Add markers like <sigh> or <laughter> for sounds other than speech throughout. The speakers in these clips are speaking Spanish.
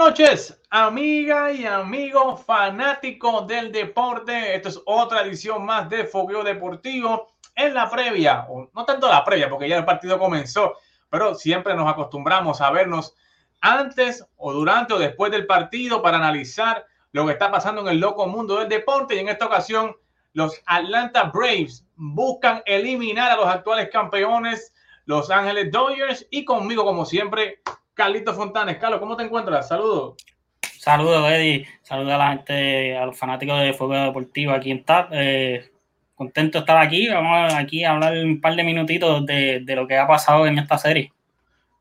noches, amiga y amigo fanático del deporte. Esto es otra edición más de Fogueo Deportivo en la previa, o no tanto la previa, porque ya el partido comenzó, pero siempre nos acostumbramos a vernos antes o durante o después del partido para analizar lo que está pasando en el loco mundo del deporte. Y en esta ocasión, los Atlanta Braves buscan eliminar a los actuales campeones, Los Ángeles Dodgers, y conmigo, como siempre, Carlito Fontanes. Carlos, ¿cómo te encuentras? Saludos. Saludos, Eddie. Saludos a la gente, a los fanáticos de Fuego Deportivo aquí en TAP. Eh, contento de estar aquí. Vamos aquí a hablar un par de minutitos de, lo que ha pasado en esta serie.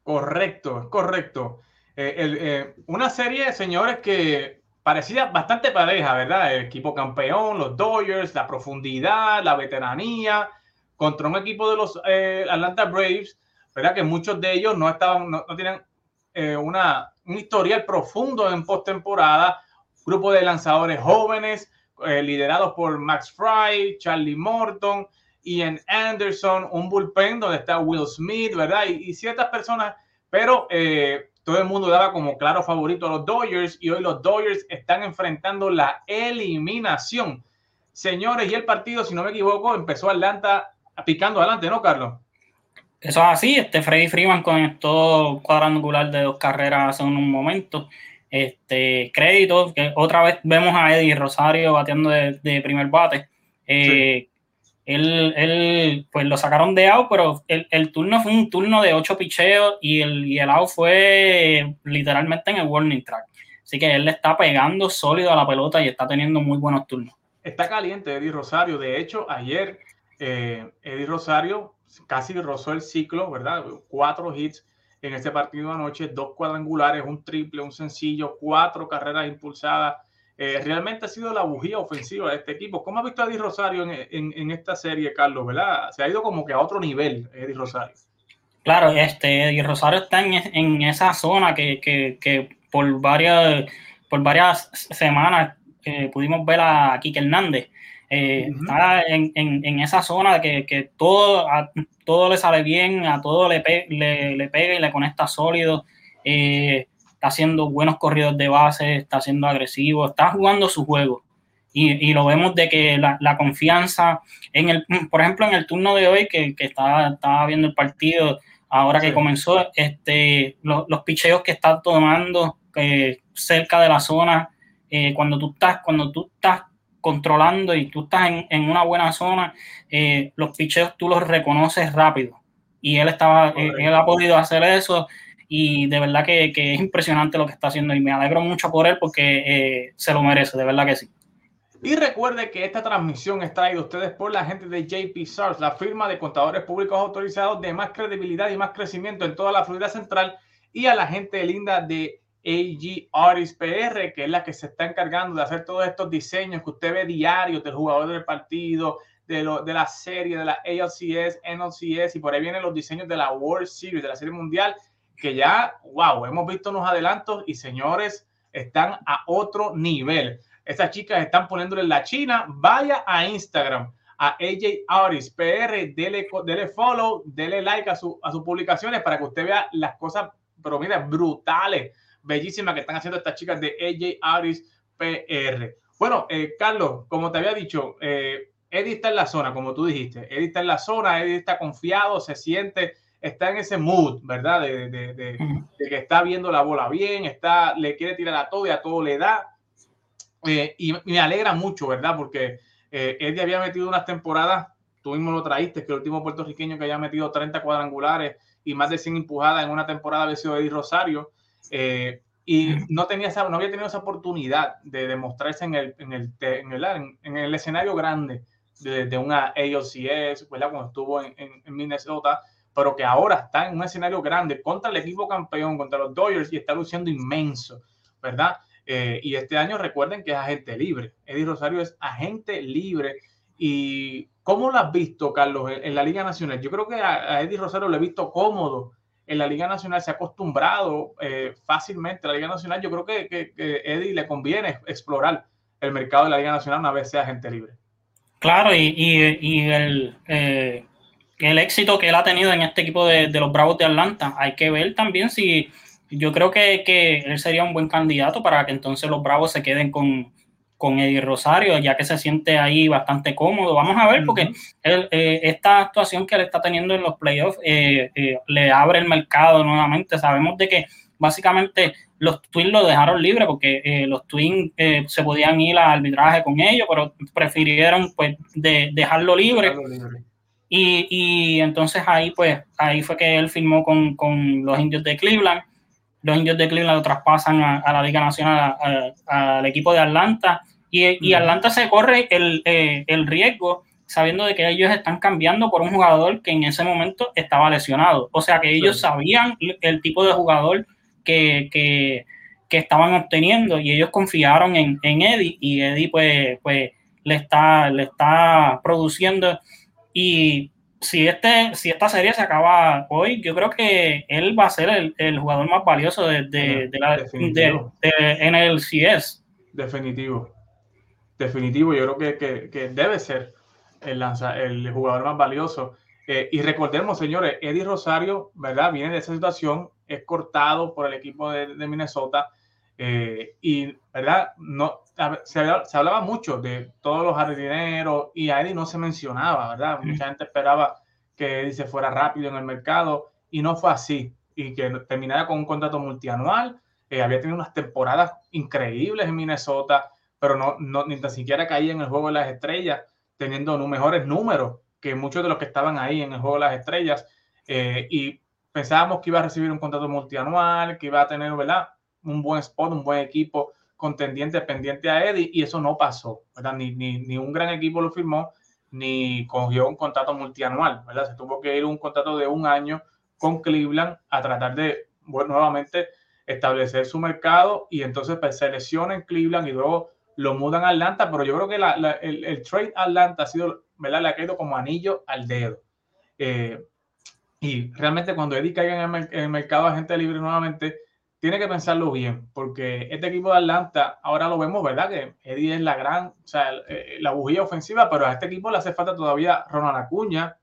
Correcto, correcto. Eh, eh, una serie, señores, que parecía bastante pareja, ¿verdad? El equipo campeón, los Dodgers, la profundidad, la veteranía, contra un equipo de los Atlanta Braves, ¿verdad? Que muchos de ellos no estaban, no, no tenían eh, una, un historial profundo en postemporada, grupo de lanzadores jóvenes eh, liderados por Max Fry, Charlie Morton, Ian Anderson, un bullpen donde está Will Smith, ¿verdad? Y, ciertas personas, pero eh, todo el mundo daba como claro favorito a los Dodgers y hoy los Dodgers están enfrentando la eliminación. Señores, y el partido, si no me equivoco, empezó Atlanta picando adelante, ¿no, Carlos? Eso es así, este Freddy Freeman conectó cuadrangular de dos carreras hace un momento. Este crédito, que otra vez vemos a Eddie Rosario bateando de, primer bate. Eh, él, él, pues lo sacaron de out, pero el, turno fue un turno de ocho picheos y el, y el out fue literalmente en el warning track. Así que él le está pegando sólido a la pelota y está teniendo muy buenos turnos. Está caliente Eddie Rosario. De hecho, ayer eh, Eddie Rosario casi rozó el ciclo, ¿verdad? Cuatro hits en este partido anoche, dos cuadrangulares, un triple, un sencillo, cuatro carreras impulsadas. Eh, realmente ha sido la bujía ofensiva de este equipo. ¿Cómo ha visto a Eddie Rosario en, esta serie, Carlos? ¿Verdad? Se ha ido como que a otro nivel, Eddie Rosario. Claro, este Eddie Rosario está en, esa zona que, por varias por varias semanas eh, pudimos ver a Kike Hernández eh, está en, esa zona que, que todo, a, todo le sale bien, a todo le, le, pega y le conecta sólido. Eh, está haciendo buenos corridos de base, está siendo agresivo, está jugando su juego. Y, lo vemos de que la, confianza, en el, por ejemplo, en el turno de hoy que, que estaba, estaba viendo el partido, ahora que comenzó, este, los picheos que está tomando eh, cerca de la zona, cuando tú estás, cuando tú estás controlando y tú estás en, una buena zona, eh, los picheos tú los reconoces rápido. Y él estaba, eh, él, ha podido hacer eso y de verdad que, es impresionante lo que está haciendo y me alegro mucho por él porque eh, se lo merece, de verdad que sí. Y recuerde que esta transmisión es traída a ustedes por la gente de JP SARS, la firma de contadores públicos autorizados de más credibilidad y más crecimiento en toda la Florida Central, y a la gente linda de AG Artist PR, que es la que se está encargando de hacer todos estos diseños que usted ve diarios del jugador del partido, de, la serie, de la ALCS, NLCS, y por ahí vienen los diseños de la World Series, de la Serie Mundial, que ya, wow, hemos visto unos adelantos y señores, están a otro nivel. Estas chicas están poniéndole la China. Vaya a Instagram, a AJ Artist PR, dele, dele follow, dele like a, su, a sus publicaciones para que usted vea las cosas, pero mira, brutales bellísima que están haciendo estas chicas de AJ Aris PR. Bueno, eh, Carlos, como te había dicho, eh, Eddie está en la zona, como tú dijiste. Eddie está en la zona, Eddie está confiado, se siente, está en ese mood, ¿verdad? De, que está viendo la bola bien, está, le quiere tirar a todo y a todo le da. Eh, y, me alegra mucho, ¿verdad? Porque Eddie había metido unas temporadas, tú mismo lo traíste, que el último puertorriqueño que haya metido 30 cuadrangulares y más de 100 empujadas en una temporada había sido Eddie Rosario. Eh, y no, tenía esa, no había tenido esa oportunidad de demostrarse en el, en el, en el, en el escenario grande de, de, una ALCS, cuando estuvo en, en, Minnesota, pero que ahora está en un escenario grande contra el equipo campeón, contra los Dodgers y está luciendo inmenso, ¿verdad? Eh, y este año recuerden que es agente libre. Eddie Rosario es agente libre. ¿Y cómo lo has visto, Carlos, en, la Liga Nacional? Yo creo que a, a Eddie Rosario lo he visto cómodo en la Liga Nacional se ha acostumbrado eh, fácilmente la Liga Nacional. Yo creo que, que, Eddie le conviene explorar el mercado de la Liga Nacional una vez sea gente libre. Claro, y, y, el, eh, el, éxito que él ha tenido en este equipo de, los Bravos de Atlanta, hay que ver también si yo creo que, que, él sería un buen candidato para que entonces los Bravos se queden con, con Eddie Rosario, ya que se siente ahí bastante cómodo. Vamos a ver, porque eh, esta actuación que él está teniendo en los playoffs eh, eh, le abre el mercado nuevamente. Sabemos de que básicamente los Twins lo dejaron libre porque los Twins se podían ir al arbitraje con ellos, pero prefirieron pues de, dejarlo libre. Y, y, entonces ahí pues ahí fue que él firmó con, con los indios de Cleveland los indios de Cleveland lo traspasan a, la Liga Nacional, al equipo de Atlanta, y, Atlanta se corre eh, el, riesgo sabiendo de que ellos están cambiando por un jugador que en ese momento estaba lesionado. O sea que ellos sabían el tipo de jugador que, estaban obteniendo y ellos confiaron en, Eddie y Eddie pues, pues le, está, le está produciendo y si, este, si esta serie se acaba hoy, yo creo que él va a ser el, jugador más valioso de, de, la, en el CS. Definitivo. Definitivo, yo creo que, que, debe ser el, lanza, el jugador más valioso. Eh, y recordemos, señores, Eddie Rosario, ¿verdad? Viene de esa situación, es cortado por el equipo de, de Minnesota. Eh, y, ¿verdad? No, se, se, hablaba mucho de todos los jardineros y a Eddie no se mencionaba, ¿verdad? Mucha gente esperaba que Eddie se fuera rápido en el mercado y no fue así. Y que terminara con un contrato multianual. Eh, había tenido unas temporadas increíbles en Minnesota, pero no, no, ni tan siquiera caía en el juego de las estrellas, teniendo mejores números que muchos de los que estaban ahí en el juego de las estrellas. Eh, y pensábamos que iba a recibir un contrato multianual, que iba a tener, ¿verdad? Un buen spot, un buen equipo contendiente pendiente a Eddie y eso no pasó, ¿verdad? Ni, ni, ni, un gran equipo lo firmó, ni cogió un contrato multianual, ¿verdad? Se tuvo que ir un contrato de un año con Cleveland a tratar de, bueno, nuevamente establecer su mercado y entonces pues, se lesiona en Cleveland y luego lo mudan a Atlanta, pero yo creo que el, el, trade Atlanta ha sido, ¿verdad? Le ha caído como anillo al dedo. Eh, y realmente cuando Eddie caiga en el, en el mercado de agente libre nuevamente, tiene que pensarlo bien, porque este equipo de Atlanta, ahora lo vemos, ¿verdad? Que Eddie es la gran, o sea, la bujía ofensiva, pero a este equipo le hace falta todavía Ronald Acuña,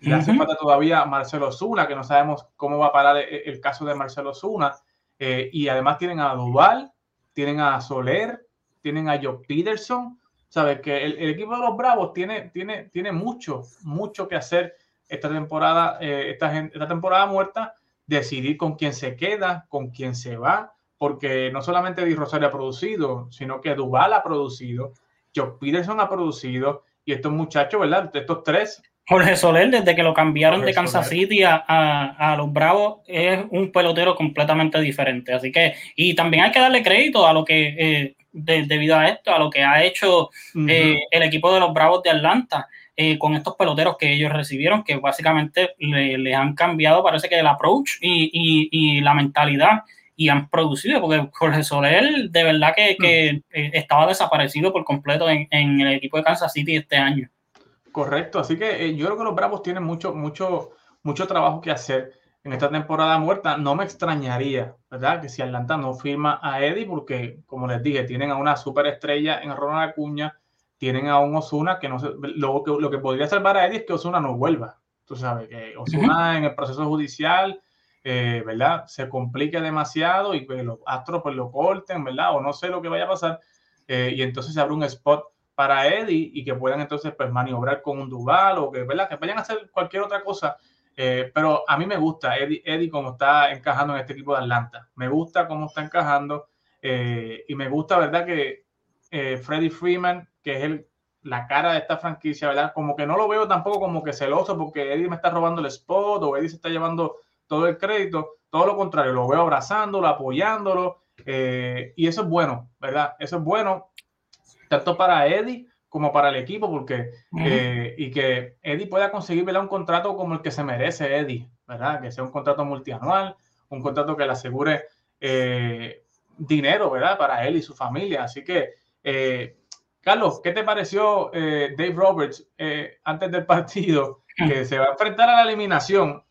le hace falta todavía Marcelo Zuna, que no sabemos cómo va a parar el, caso de Marcelo Zuna, eh, y además tienen a Duval, tienen a Soler, tienen a Joe Peterson, ¿sabes? Que el, equipo de los Bravos tiene, tiene, tiene mucho, mucho que hacer esta temporada, eh, esta, esta temporada muerta, decidir con quién se queda, con quién se va, porque no solamente Di Rosario ha producido, sino que Duval ha producido, Joe Peterson ha producido, y estos muchachos, ¿verdad? Estos tres. Jorge Soler, desde que lo cambiaron de Kansas City a, a, los Bravos, es un pelotero completamente diferente. Así que, y también hay que darle crédito a lo que, eh, debido a esto, a lo que ha hecho eh, el equipo de los Bravos de Atlanta. Eh, con estos peloteros que ellos recibieron, que básicamente le, han cambiado, parece que el approach y, la mentalidad y han producido, porque Jorge Soler de verdad que, mm. eh, estaba desaparecido por completo en, el equipo de Kansas City este año. Correcto, así que eh, yo creo que los Bravos tienen mucho, mucho, mucho trabajo que hacer en esta temporada muerta. No me extrañaría, ¿verdad? Que si Atlanta no firma a Eddie, porque como les dije, tienen a una superestrella en Ronald Acuña, tienen a un Osuna que no se, lo, que, lo que podría salvar a Eddie es que Osuna no vuelva. Tú sabes, que Osuna en el proceso judicial, eh, ¿verdad? Se complique demasiado y que los astros pues lo corten, ¿verdad? O no sé lo que vaya a pasar. Eh, y entonces se abre un spot para Eddie y que puedan entonces pues maniobrar con un Duval o que, ¿verdad? Que vayan a hacer cualquier otra cosa. Eh, pero a mí me gusta Eddie, Eddie como está encajando en este equipo de Atlanta. Me gusta cómo está encajando y me gusta, ¿verdad? Que Freddie Freeman que es el, la cara de esta franquicia, ¿verdad? Como que no lo veo tampoco como que celoso porque Eddie me está robando el spot o Eddie se está llevando todo el crédito. Todo lo contrario, lo veo abrazándolo, apoyándolo. Eh, y eso es bueno, ¿verdad? Eso es bueno tanto para Eddie como para el equipo, porque eh, y que Eddie pueda conseguir ¿verdad? un contrato como el que se merece Eddie, ¿verdad? Que sea un contrato multianual, un contrato que le asegure eh, dinero, ¿verdad? Para él y su familia. Así que Carlos, ¿qué te pareció eh, Dave Roberts eh, antes del partido? Que se va a enfrentar a la eliminación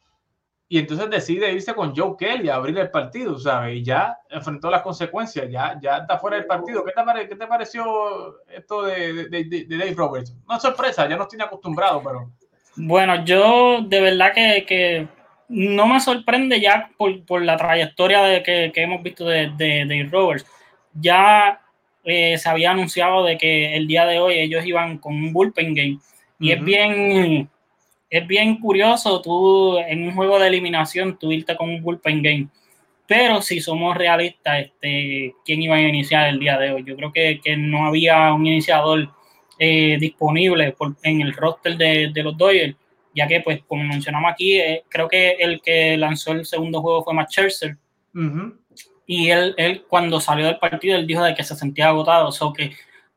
y entonces decide irse con Joe Kelly a abrir el partido, ¿sabes? Y ya enfrentó las consecuencias, ya, ya está fuera del partido. ¿Qué te, pareció esto de, Dave Roberts? No es sorpresa, ya nos tiene acostumbrado, pero... Bueno, yo de verdad que, no me sorprende ya por, la trayectoria de que, hemos visto de, de, de Roberts. Ya eh, se había anunciado de que el día de hoy ellos iban con un bullpen game. Y es bien es bien curioso tú en un juego de eliminación tú irte con un bullpen game. Pero si somos realistas, este, ¿quién iba a iniciar el día de hoy? Yo creo que, que no había un iniciador eh, disponible en el roster de, de, los Dodgers, ya que, pues, como mencionamos aquí, eh, creo que el que lanzó el segundo juego fue Matt Scherzer. Y él, él, cuando salió del partido, él dijo de que se sentía agotado. O sea, que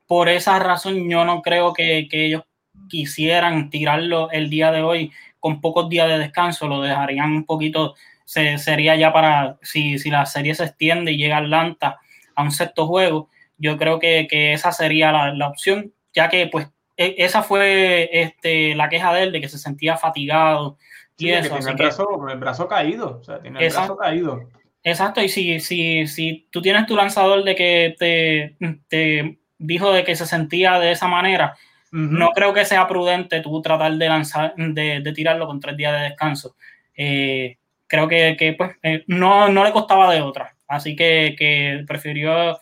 por esa razón yo no creo que, que ellos quisieran tirarlo el día de hoy con pocos días de descanso, lo dejarían un poquito, se, sería ya para, si, si la serie se extiende y llega Atlanta a un sexto juego, yo creo que, que esa sería la, la, opción, ya que pues e, esa fue este, la queja de él, de que se sentía fatigado. y eso, tiene el, brazo, el brazo caído, o sea, tiene el brazo caído. Exacto, y si, si, si tú tienes tu lanzador de que te, te dijo de que se sentía de esa manera, no creo que sea prudente tú tratar de lanzar, de, tirarlo con tres días de descanso. Eh, creo que, pues, eh, no, no, le costaba de otra. Así que, prefirió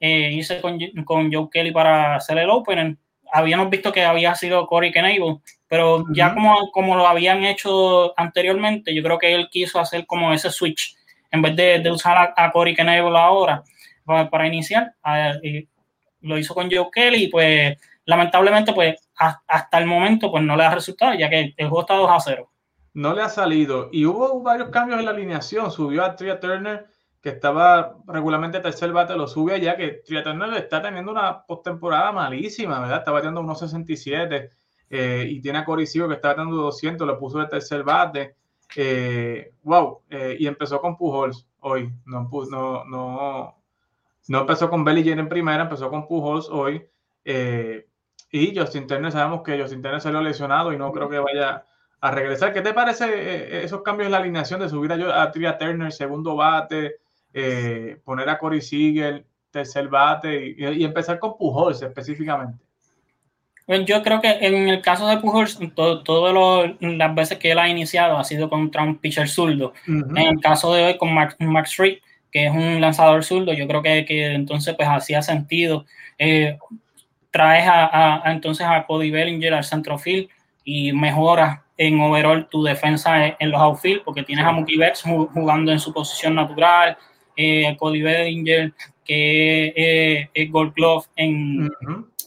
eh, irse con, con, Joe Kelly para hacer el opener. Habíamos visto que había sido Corey Knable, pero ya como, como lo habían hecho anteriormente, yo creo que él quiso hacer como ese switch. En vez de, usar a, Corey Knable ahora para, iniciar, lo hizo con Joe Kelly y pues lamentablemente, pues hasta el momento, pues no le ha resultado, ya que el juego está 2 a 0. No le ha salido. Y hubo varios cambios en la alineación. Subió a Tria Turner, que estaba regularmente tercer bate, lo sube ya que Tria Turner está teniendo una postemporada malísima, ¿verdad? Está bateando unos 67 eh, y tiene a Corey que está bateando 200, lo puso de tercer bate. Eh, wow, y empezó con Pujols hoy. No, no, no, no empezó con Bellinger en primera, empezó con Pujols hoy. Eh, y Justin Turner, sabemos que Justin Turner salió lesionado y no creo que vaya a regresar. ¿Qué te parece eh, eh, esos cambios en la alineación de subir a, a Tria Turner, segundo bate, poner a Corey Siegel, tercer bate y, empezar con Pujols específicamente? Bueno, yo creo que en el caso de Pujols, todas las veces que él ha iniciado ha sido contra un pitcher zurdo. En el caso de hoy con Max, Max que es un lanzador zurdo, yo creo que, que entonces pues hacía sentido. Traes a, entonces a Cody Bellinger al centrofield y mejoras en overall tu defensa en, los outfield porque tienes a Mookie Betts jugando en su posición natural, eh, Cody Bellinger que es Gold Glove en,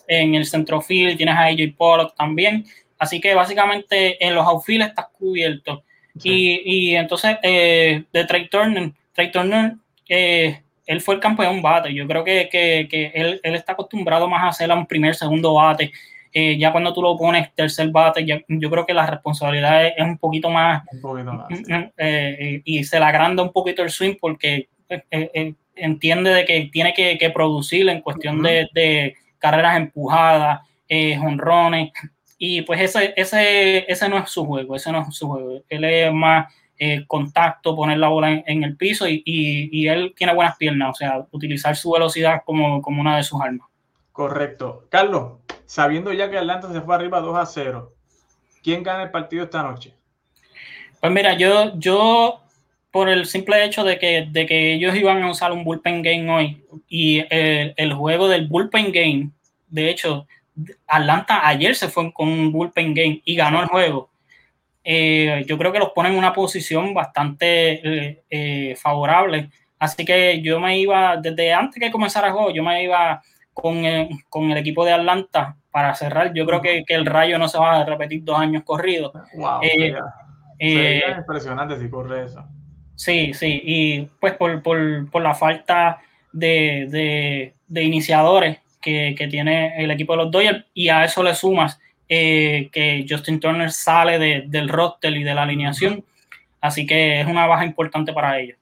en el centrofield, tienes a AJ Pollock también, así que básicamente en los outfield estás cubierto y, y, entonces eh, de Trey Turner, Trey Turner eh, él fue el campeón bate. Yo creo que, que, que él, él, está acostumbrado más a hacer un primer, segundo bate. Eh, ya cuando tú lo pones tercer bate, yo creo que la responsabilidad es, un poquito más. Un poquito más mm, mm, eh, y se le agranda un poquito el swing porque eh, entiende de que tiene que, que producir en cuestión de, de, carreras empujadas, honrones. Y pues ese, ese, ese no es su juego, ese no es su juego. Él es más eh, contacto, poner la bola en, el piso y, él tiene buenas piernas, o sea, utilizar su velocidad como, como una de sus armas. Correcto. Carlos, sabiendo ya que Atlanta se fue arriba 2 a 0, ¿quién gana el partido esta noche? Pues mira, yo, yo por el simple hecho de que, de que ellos iban a usar un bullpen game hoy y el, el juego del bullpen game, de hecho, Atlanta ayer se fue con un bullpen game y ganó el juego. Eh, yo creo que los pone en una posición bastante eh, eh, favorable. Así que yo me iba, desde antes que comenzara el juego, yo me iba con, el equipo de Atlanta para cerrar. Yo creo que, el rayo no se va a repetir dos años corridos. Wow, impresionante si corre eso. Sí, sí, y pues por, la falta de, iniciadores que, que, tiene el equipo de los Dodgers y a eso le sumas eh, que Justin Turner sale del roster y de la alineación, así que es una baja importante para ellos.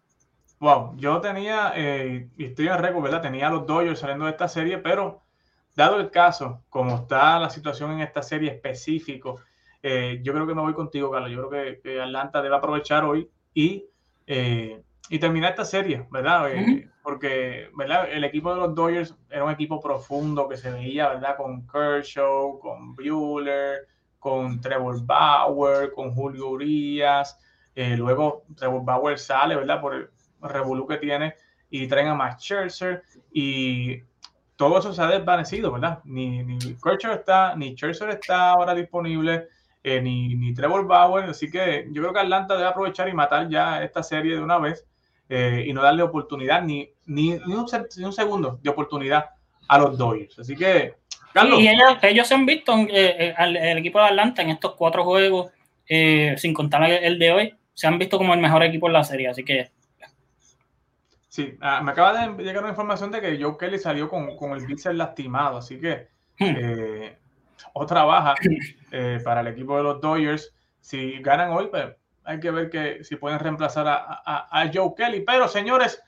Wow, yo tenía, eh, y estoy en récord, ¿verdad? Tenía los Dodgers saliendo de esta serie, pero dado el caso, como está la situación en esta serie específico, eh, yo creo que me voy contigo, Carlos. Yo creo que, Atlanta debe aprovechar hoy y, y terminar esta serie, ¿verdad? porque ¿verdad? el equipo de los Dodgers era un equipo profundo que se veía, ¿verdad? Con Kershaw, con Bueller, con Trevor Bauer, con Julio Urias, Eh, luego Trevor Bauer sale, ¿verdad? Por el revolú que tiene y traen a Max Scherzer y todo eso se ha desvanecido, ¿verdad? Ni, ni está, ni Scherzer está ahora disponible, eh, ni, ni, Trevor Bauer, así que yo creo que Atlanta debe aprovechar y matar ya esta serie de una vez eh, y no darle oportunidad, ni, ni, ni, un, un, segundo de oportunidad a los Dodgers. Así que, Carlos. y ellos, ellos, se han visto, eh, el equipo de Atlanta en estos cuatro juegos, sin contar el de hoy, se han visto como el mejor equipo en la serie, así que Sí, ah, me acaba de llegar una información de que Joe Kelly salió con, con el bíceps lastimado, así que hmm. eh, otra baja eh, para el equipo de los Dodgers. Si ganan hoy, pues hay que ver que si pueden reemplazar a, a, a Joe Kelly. Pero señores,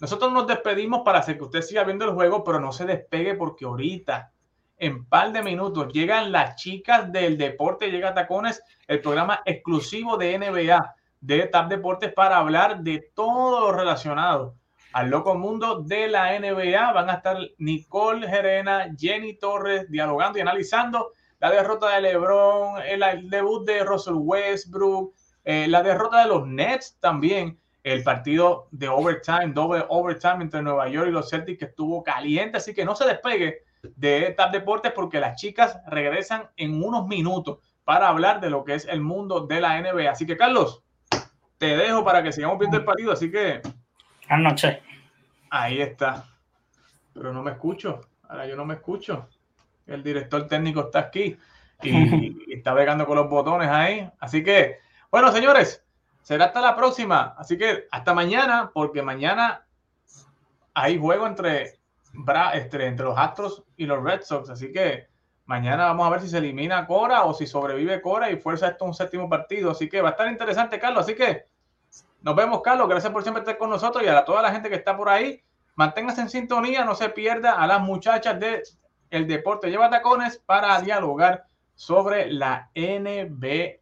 nosotros nos despedimos para hacer que usted siga viendo el juego, pero no se despegue porque ahorita, en par de minutos, llegan las chicas del deporte, llega Tacones, el programa exclusivo de NBA de TAP Deportes para hablar de todo lo relacionado al loco mundo de la NBA. Van a estar Nicole Gerena, Jenny Torres dialogando y analizando la derrota de LeBron, el, debut de Russell Westbrook, eh, la derrota de los Nets también, el partido de overtime, doble overtime entre Nueva York y los Celtics que estuvo caliente, así que no se despegue de TAP Deportes porque las chicas regresan en unos minutos para hablar de lo que es el mundo de la NBA. Así que Carlos, te dejo para que sigamos viendo el partido, así que Anoche. Ahí está. Pero no me escucho. Ahora yo no me escucho. El director técnico está aquí y, <laughs> está pegando con los botones ahí. Así que, bueno, señores, será hasta la próxima. Así que hasta mañana, porque mañana hay juego entre, entre, entre los Astros y los Red Sox. Así que mañana vamos a ver si se elimina Cora o si sobrevive Cora y fuerza esto un séptimo partido. Así que va a estar interesante, Carlos. Así que nos vemos, Carlos. Gracias por siempre estar con nosotros y a toda la gente que está por ahí. Manténgase en sintonía, no se pierda a las muchachas de el deporte lleva tacones para dialogar sobre la NBA.